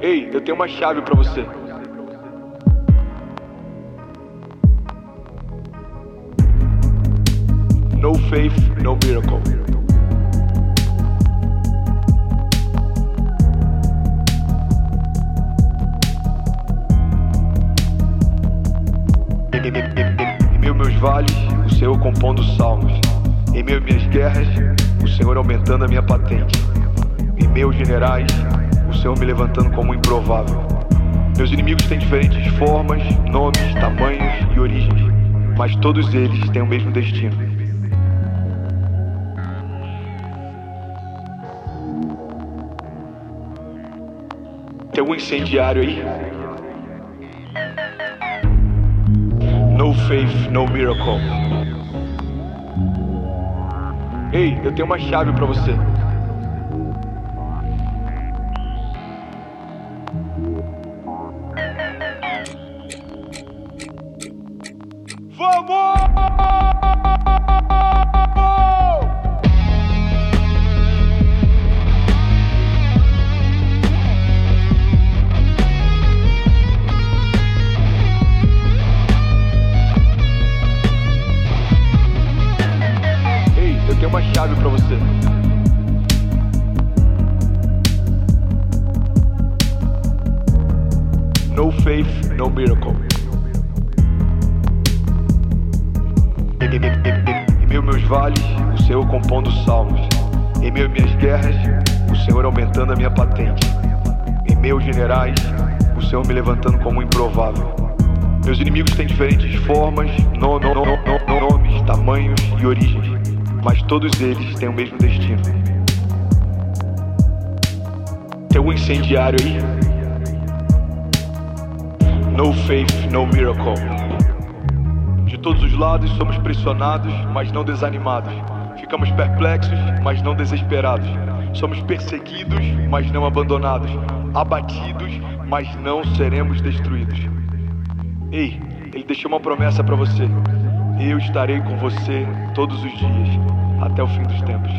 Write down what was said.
Ei, eu tenho uma chave pra você. No faith, no miracle. Em, meio meus vales, o Senhor compondo salmos. Em meio minhas guerras, o Senhor aumentando a minha patente. Em meus generais, o Senhor me levantando como improvável. Meus inimigos têm diferentes formas, nomes, tamanhos e origens, mas todos eles têm o mesmo destino. Tem algum incendiário aí? No faith, no miracle. Ei, eu tenho uma chave pra você. Uma chave pra você. No faith, no miracle. Em, meio meus vales, o Senhor compondo salmos. Em meio minhas guerras, o Senhor aumentando a minha patente. Em meus generais, o Senhor me levantando como improvável. Meus inimigos têm diferentes formas, no- no- no- no- nomes, tamanhos e origens, mas todos eles têm o mesmo destino. Tem algum incendiário aí? No faith, no miracle. De todos os lados somos pressionados, mas não desanimados. Ficamos perplexos, mas não desesperados. Somos perseguidos, mas não abandonados. Abatidos, mas não seremos destruídos. Ei, ele deixou uma promessa pra você. Eu estarei com você todos os dias, até o fim dos tempos.